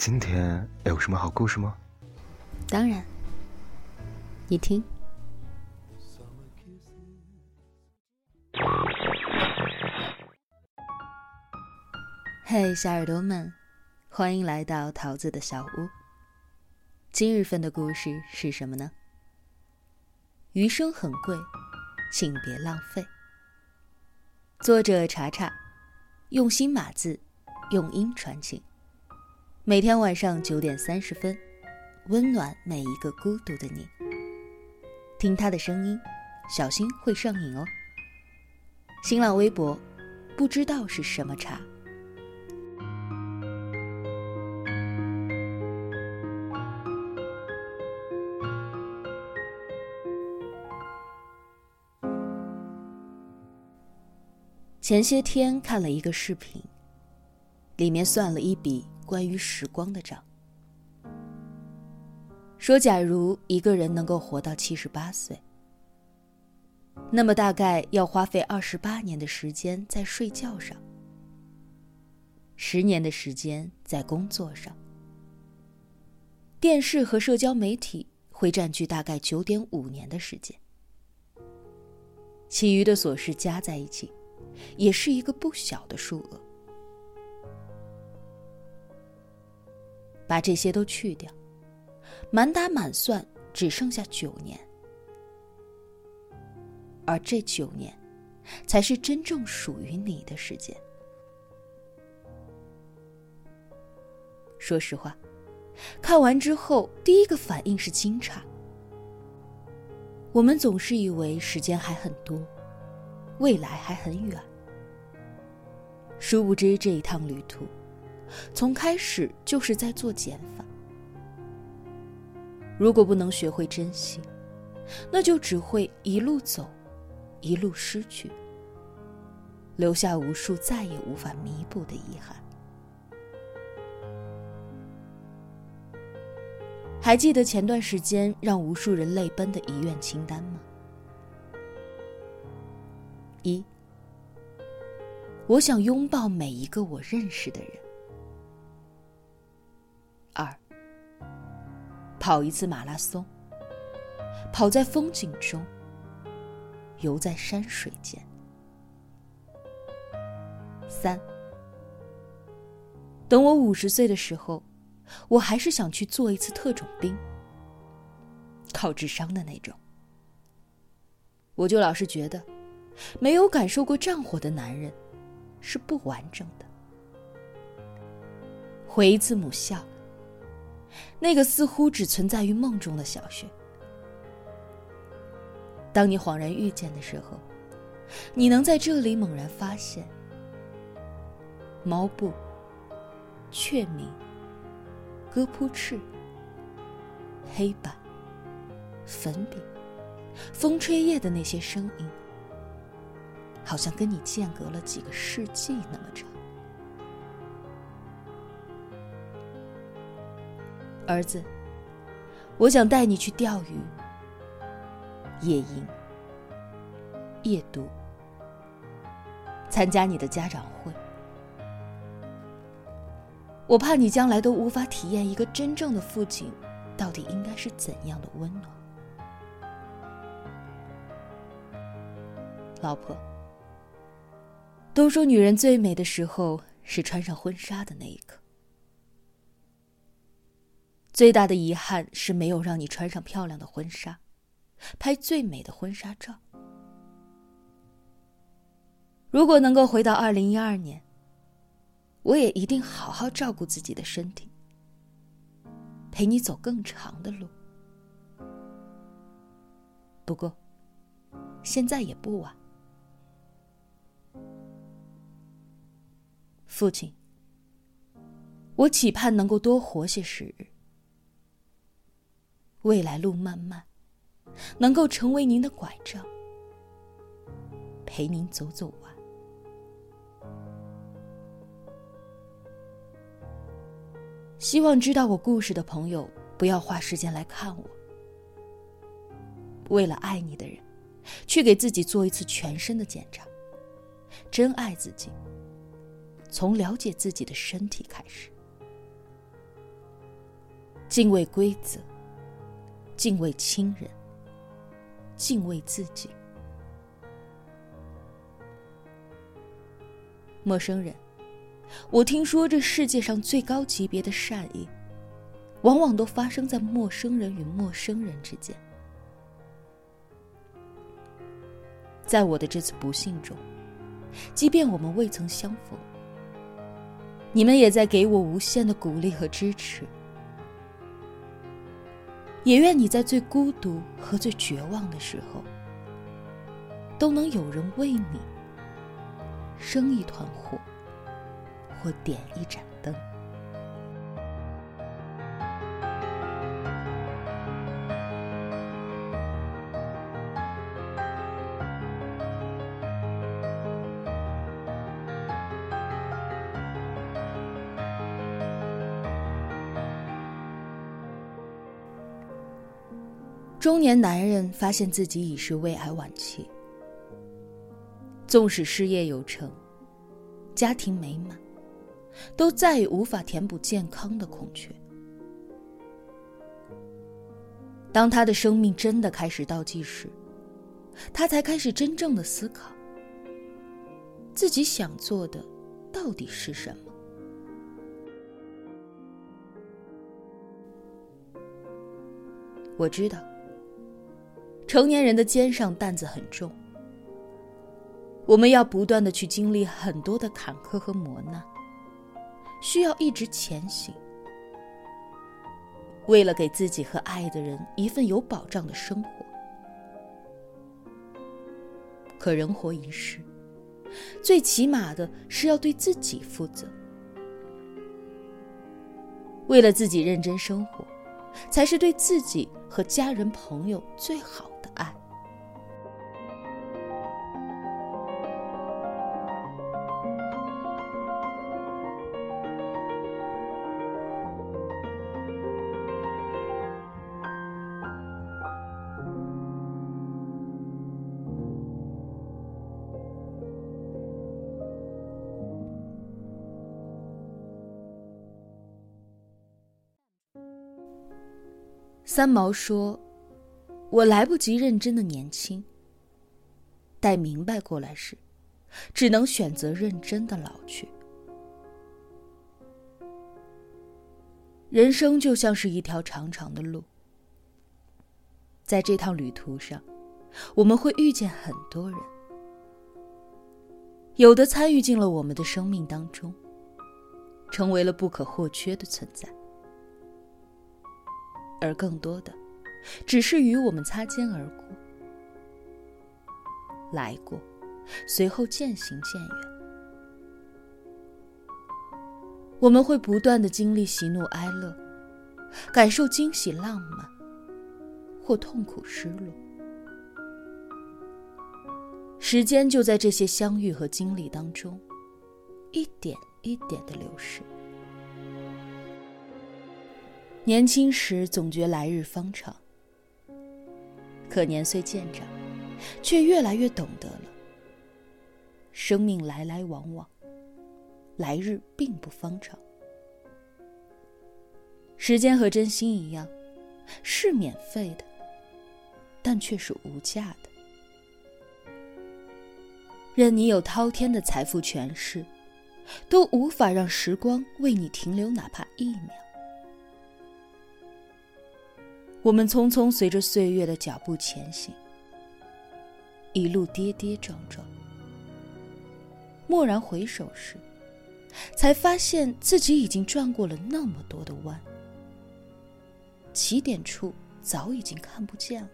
今天有什么好故事吗？当然，你听。嘿，小耳朵们，欢迎来到桃子的小屋。今日份的故事是什么呢？余生很贵，请别浪费。作者查查，用心码字，用音传情。每天晚上九点三十分，温暖每一个孤独的你。听他的声音，小心会上瘾哦。新浪微博，不知道是什么茶。前些天看了一个视频，里面算了一笔关于时光的账，说假如一个人能够活到七十八岁，那么大概要花费二十八年的时间在睡觉上，十年的时间在工作上，电视和社交媒体会占据大概九点五年的时间，其余的琐事加在一起。也是一个不小的数额。把这些都去掉，满打满算只剩下九年，而这九年，才是真正属于你的时间。说实话，看完之后，第一个反应是惊诧。我们总是以为时间还很多，未来还很远。殊不知，这一趟旅途，从开始就是在做减法。如果不能学会珍惜，那就只会一路走，一路失去，留下无数再也无法弥补的遗憾。还记得前段时间让无数人泪奔的遗愿清单吗？一。我想拥抱每一个我认识的人。跑一次马拉松，跑在风景中，游在山水间。三，等我五十岁的时候，我还是想去做一次特种兵，靠智商的那种。我就老是觉得，没有感受过战火的男人。是不完整的。回一次母校，那个似乎只存在于梦中的小学。当你恍然遇见的时候，你能在这里猛然发现：毛布、雀鸣、鸽扑翅、黑板、粉笔、风吹叶的那些声音。好像跟你间隔了几个世纪那么长，儿子，我想带你去钓鱼、野营、夜读、参加你的家长会。我怕你将来都无法体验一个真正的父亲到底应该是怎样的温暖，老婆。都说女人最美的时候是穿上婚纱的那一刻。最大的遗憾是没有让你穿上漂亮的婚纱，拍最美的婚纱照。如果能够回到二零一二年，我也一定好好照顾自己的身体，陪你走更长的路。不过，现在也不晚。父亲，我期盼能够多活些时日。未来路漫漫，能够成为您的拐杖，陪您走走完。希望知道我故事的朋友不要花时间来看我。为了爱你的人，去给自己做一次全身的检查，真爱自己。从了解自己的身体开始，敬畏规则，敬畏亲人，敬畏自己。陌生人，我听说这世界上最高级别的善意，往往都发生在陌生人与陌生人之间。在我的这次不幸中，即便我们未曾相逢。你们也在给我无限的鼓励和支持，也愿你在最孤独和最绝望的时候，都能有人为你生一团火，或点一盏中年男人发现自己已是胃癌晚期，纵使事业有成，家庭美满，都再也无法填补健康的空缺。当他的生命真的开始倒计时，他才开始真正的思考，自己想做的到底是什么。我知道。成年人的肩上担子很重，我们要不断的去经历很多的坎坷和磨难，需要一直前行。为了给自己和爱的人一份有保障的生活，可人活一世，最起码的是要对自己负责。为了自己认真生活，才是对自己和家人朋友最好。三毛说：“我来不及认真的年轻，待明白过来时，只能选择认真的老去。人生就像是一条长长的路，在这趟旅途上，我们会遇见很多人，有的参与进了我们的生命当中，成为了不可或缺的存在。”而更多的，只是与我们擦肩而过，来过，随后渐行渐远。我们会不断的经历喜怒哀乐，感受惊喜浪漫，或痛苦失落。时间就在这些相遇和经历当中，一点一点的流逝。年轻时总觉来日方长，可年岁渐长，却越来越懂得了，生命来来往往，来日并不方长。时间和真心一样，是免费的，但却是无价的。任你有滔天的财富权势，都无法让时光为你停留哪怕一秒。我们匆匆随着岁月的脚步前行，一路跌跌撞撞。蓦然回首时，才发现自己已经转过了那么多的弯，起点处早已经看不见了。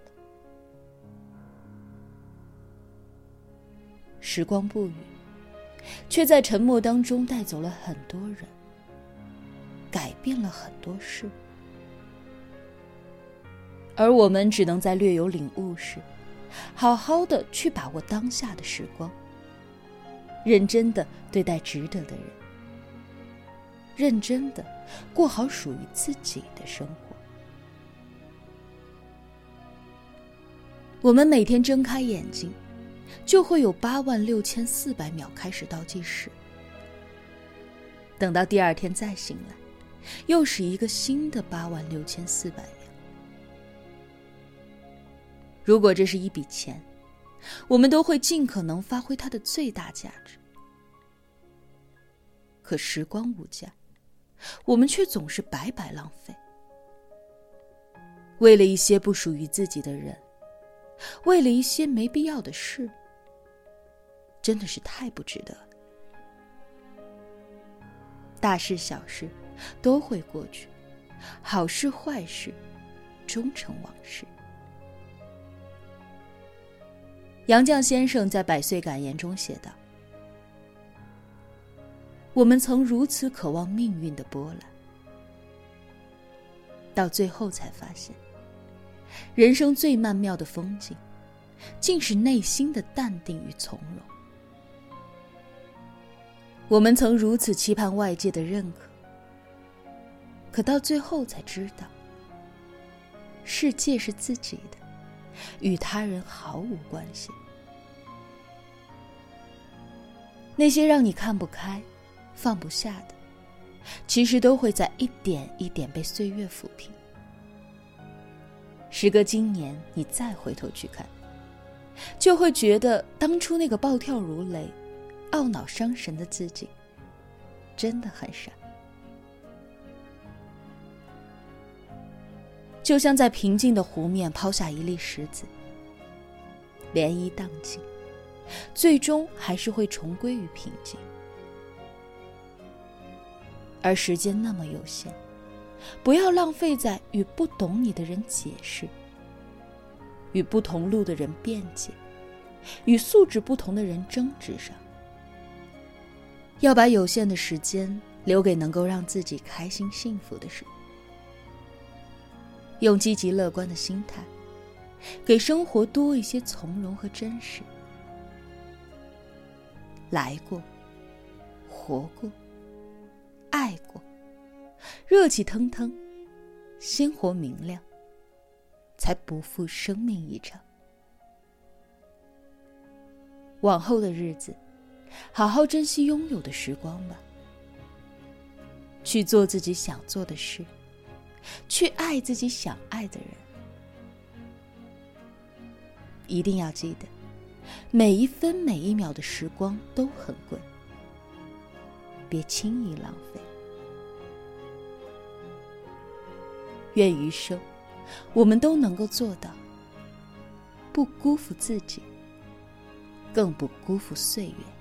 时光不语，却在沉默当中带走了很多人，改变了很多事。而我们只能在略有领悟时，好好的去把握当下的时光，认真的对待值得的人，认真的过好属于自己的生活。我们每天睁开眼睛，就会有八万六千四百秒开始倒计时，等到第二天再醒来，又是一个新的八万六千四百。如果这是一笔钱，我们都会尽可能发挥它的最大价值。可时光无价，我们却总是白白浪费。为了一些不属于自己的人，为了一些没必要的事，真的是太不值得。大事小事都会过去，好事坏事终成往事。杨绛先生在《百岁感言》中写道：“我们曾如此渴望命运的波澜，到最后才发现，人生最曼妙的风景，竟是内心的淡定与从容。我们曾如此期盼外界的认可，可到最后才知道，世界是自己的。”与他人毫无关系。那些让你看不开、放不下的，其实都会在一点一点被岁月抚平。时隔今年，你再回头去看，就会觉得当初那个暴跳如雷、懊恼伤神的自己，真的很傻。就像在平静的湖面抛下一粒石子，涟漪荡起，最终还是会重归于平静。而时间那么有限，不要浪费在与不懂你的人解释、与不同路的人辩解、与素质不同的人争执上。要把有限的时间留给能够让自己开心幸福的事。用积极乐观的心态，给生活多一些从容和真实。来过，活过，爱过，热气腾腾，鲜活明亮，才不负生命一场。往后的日子，好好珍惜拥有的时光吧，去做自己想做的事。去爱自己想爱的人，一定要记得，每一分每一秒的时光都很贵，别轻易浪费。愿余生，我们都能够做到，不辜负自己，更不辜负岁月。